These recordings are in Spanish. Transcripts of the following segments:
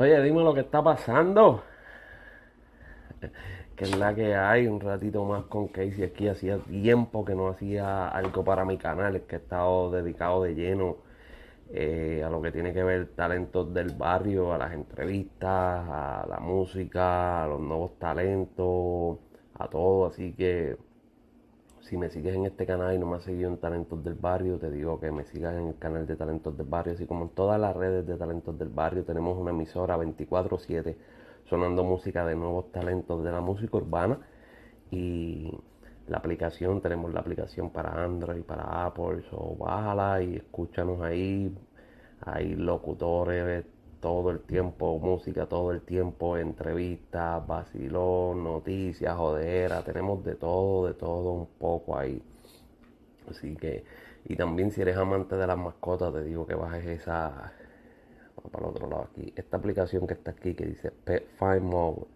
Oye, dime lo que está pasando. Que es la que hay, un ratito más con Casey aquí. Hacía tiempo que no hacía algo para mi canal, es que he estado dedicado de lleno eh, a lo que tiene que ver talentos del barrio, a las entrevistas, a la música, a los nuevos talentos, a todo. Así que si me sigues en este canal y no me has seguido en Talentos del Barrio, te digo que me sigas en el canal de Talentos del Barrio, así como en todas las redes de Talentos del Barrio. Tenemos una emisora 24/7 sonando música de nuevos talentos de la música urbana y la aplicación, tenemos la aplicación para Android, para Apple, o bájala y escúchanos ahí. Hay locutores todo el tiempo, música todo el tiempo, entrevistas, vacilón, noticias, jodera, tenemos de todo, de todo un poco ahí. Así que, y también si eres amante de las mascotas, te digo que bajes esa, vamos para el otro lado aquí, esta aplicación que está aquí que dice Pet Find Mode.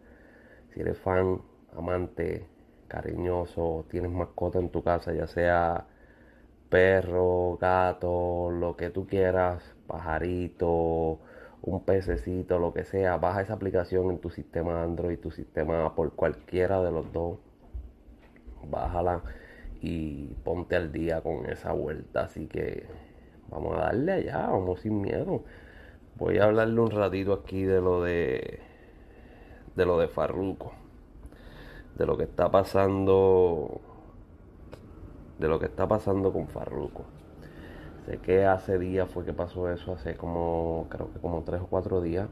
Si eres fan, amante, cariñoso, tienes mascota en tu casa, ya sea perro, gato, lo que tú quieras, pajarito, un pececito, lo que sea, baja esa aplicación en tu sistema Android, tu sistema por cualquiera de los dos. Bájala y ponte al día con esa vuelta. Así que vamos a darle allá, vamos sin miedo. Voy a hablarle un ratito aquí de lo de de lo de Farruko. De lo que está pasando de lo que está pasando con Farruko. Sé que hace días fue que pasó eso, hace como, creo que como tres o cuatro días.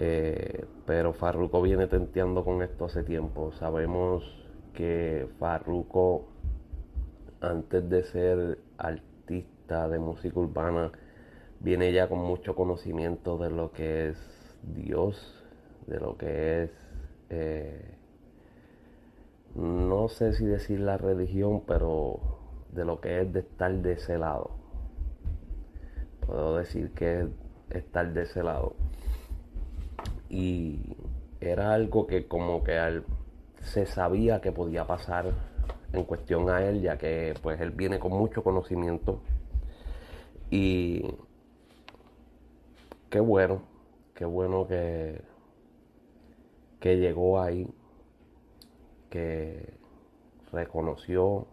Eh, pero Farruko viene tenteando con esto hace tiempo. Sabemos que Farruko, antes de ser artista de música urbana, viene ya con mucho conocimiento de lo que es Dios, de lo que es, eh, no sé si decir la religión, pero de lo que es de estar de ese lado. Puedo decir que es estar de ese lado. Y era algo que como que se sabía que podía pasar en cuestión a él, ya que pues él viene con mucho conocimiento. Y qué bueno, qué bueno que, que llegó ahí, que reconoció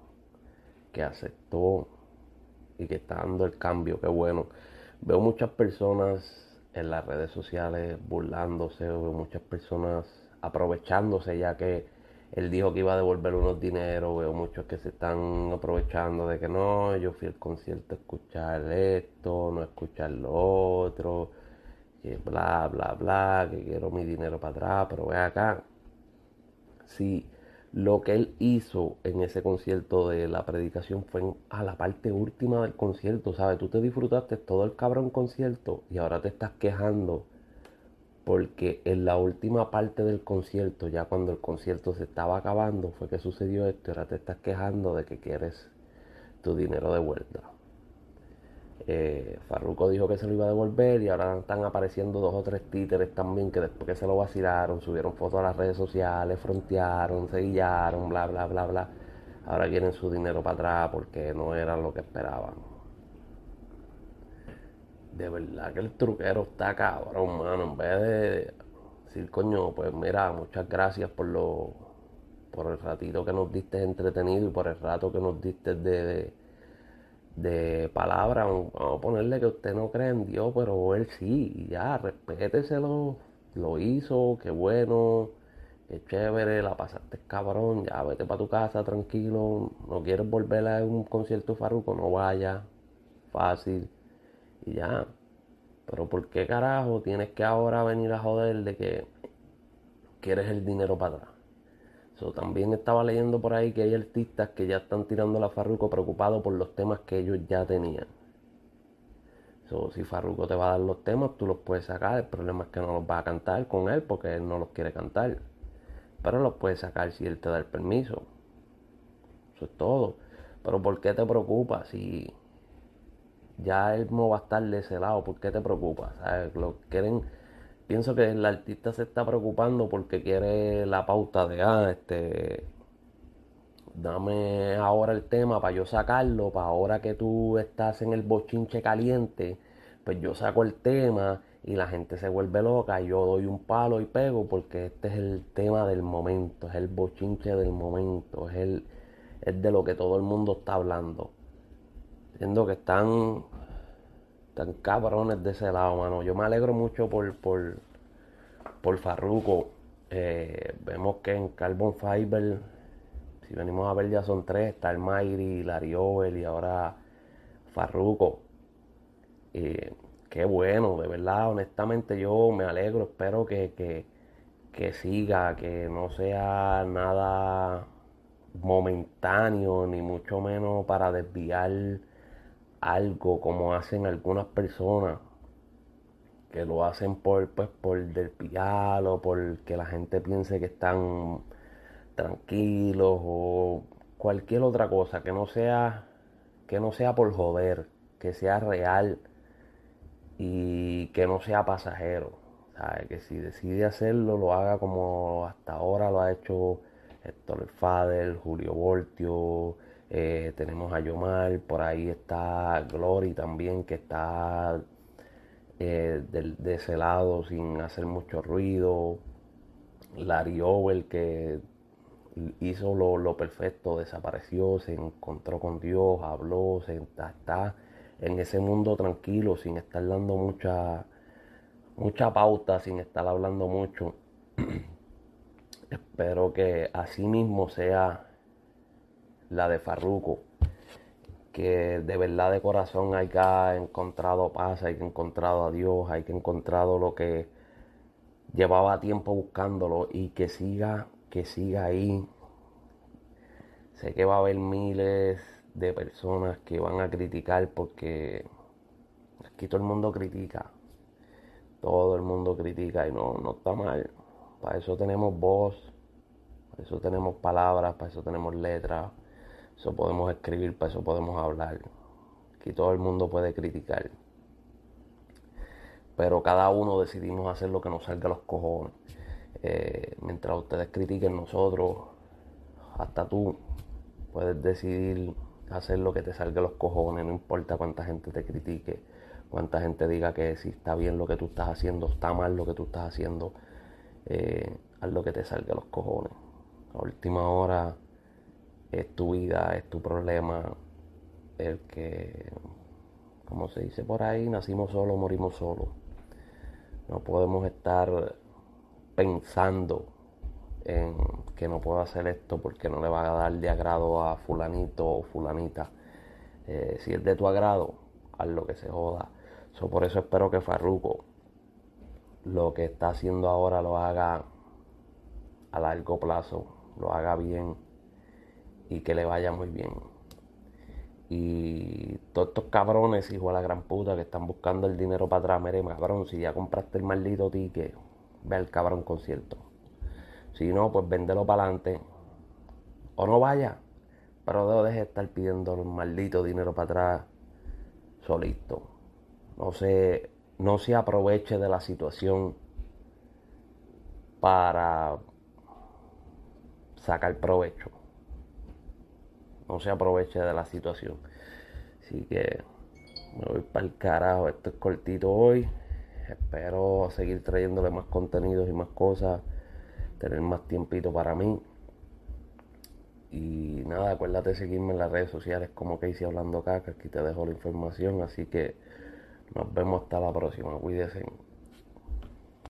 que aceptó y que está dando el cambio, qué bueno. Veo muchas personas en las redes sociales burlándose, veo muchas personas aprovechándose ya que él dijo que iba a devolver unos dineros, veo muchos que se están aprovechando de que no, yo fui al concierto a escuchar esto, no a escuchar lo otro, que bla, bla, bla, que quiero mi dinero para atrás, pero ve acá, sí lo que él hizo en ese concierto de la predicación fue a la parte última del concierto, ¿sabes? Tú te disfrutaste todo el cabrón concierto y ahora te estás quejando porque en la última parte del concierto, ya cuando el concierto se estaba acabando, fue que sucedió esto y ahora te estás quejando de que quieres tu dinero de vuelta. Eh, Farruko dijo que se lo iba a devolver y ahora están apareciendo dos o tres títeres también que después que se lo vacilaron, subieron fotos a las redes sociales, frontearon, se guillaron, bla, bla, bla, bla. Ahora quieren su dinero para atrás porque no era lo que esperaban. De verdad que el truquero está cabrón, mano. En vez de decir, coño, pues mira, muchas gracias por lo por el ratito que nos diste entretenido y por el rato que nos diste de de palabra, vamos a ponerle que usted no cree en Dios, pero él sí, ya, respéteselo, lo hizo, qué bueno, qué chévere, la pasaste cabrón, ya vete para tu casa tranquilo, no quieres volver a un concierto farruco, no vaya, fácil, y ya. Pero ¿por qué carajo tienes que ahora venir a joder de que quieres el dinero para atrás? También estaba leyendo por ahí que hay artistas que ya están tirando la Farruko preocupados por los temas que ellos ya tenían. si Farruko te va a dar los temas, tú los puedes sacar. El problema es que no los vas a cantar con él porque él no los quiere cantar. Pero los puedes sacar si él te da el permiso. Eso es todo. Pero ¿por qué te preocupas? Si ya él no va a estar de ese lado, ¿por qué te preocupas? Lo quieren pienso que el artista se está preocupando porque quiere la pauta de, ah, este, dame ahora el tema para yo sacarlo, para ahora que tú estás en el bochinche caliente, pues yo saco el tema y la gente se vuelve loca, yo doy un palo y pego porque este es el tema del momento, es el bochinche del momento, es el es de lo que todo el mundo está hablando. Siendo que están tan cabrones de ese lado, mano. Yo me alegro mucho por por por Farruko. Eh, vemos que en Carbon Fiber, si venimos a ver ya son tres, está el Mayri, Lariovel y ahora Farruko. Eh, qué bueno, de verdad, honestamente yo me alegro, espero que, que, siga, que no sea nada momentáneo, ni mucho menos para desviar algo como hacen algunas personas que lo hacen por pues por desviar o por que la gente piense que están tranquilos o cualquier otra cosa que no sea que no sea por joder, que sea real y que no sea pasajero. Que si decide hacerlo, lo haga como hasta ahora lo ha hecho Héctor Fader, Julio Voltio, eh, tenemos a Yomar, por ahí está Glory también, que está eh, de, ese lado sin hacer mucho ruido. Larry Owell, que hizo lo, perfecto, desapareció, se encontró con Dios, habló, se, está en ese mundo tranquilo, sin estar dando mucha, mucha pauta, sin estar hablando mucho. Espero que así mismo sea la de Farruko, que de verdad de corazón haya encontrado paz, haya encontrado a Dios, haya encontrado lo que llevaba tiempo buscándolo y que siga, que siga ahí. Sé que va a haber miles de personas que van a criticar porque aquí todo el mundo critica. Todo el mundo critica y no, no está mal. Para eso tenemos voz, para eso tenemos palabras, para eso tenemos letras, eso podemos escribir, para eso podemos hablar. Aquí todo el mundo puede criticar. Pero cada uno decidimos hacer lo que nos salga a los cojones. Eh, mientras ustedes critiquen nosotros, hasta tú puedes decidir hacer lo que te salga los cojones, no importa cuánta gente te critique, cuánta gente diga que si está bien lo que tú estás haciendo, está mal lo que tú estás haciendo, eh, haz lo que te salga los cojones. A última hora es tu vida, es tu problema, el que, como se dice por ahí, nacimos solos, morimos solos. No podemos estar pensando en que no puedo hacer esto porque no le va a dar de agrado a fulanito o fulanita. Eh, si es de tu agrado, haz lo que se joda. por eso espero que Farruko lo que está haciendo ahora lo haga a largo plazo, lo haga bien y que le vaya muy bien. Y todos estos cabrones, hijo de la gran puta, que están buscando el dinero para atrás, mire, cabrón, si ya compraste el maldito ticket, ve al cabrón concierto. Si no, pues véndelo para adelante. O no vaya. Pero no deje de estar pidiendo el maldito dinero para atrás solito. No se, no se aproveche de la situación para sacar provecho. No se aproveche de la situación. Así que me voy para el carajo. Esto es cortito hoy. Espero seguir trayéndole más contenidos y más cosas tener más tiempito para mí. Y nada, acuérdate de seguirme en las redes sociales como hice Hablando Caca, aquí te dejo la información, así que nos vemos hasta la próxima, cuídense.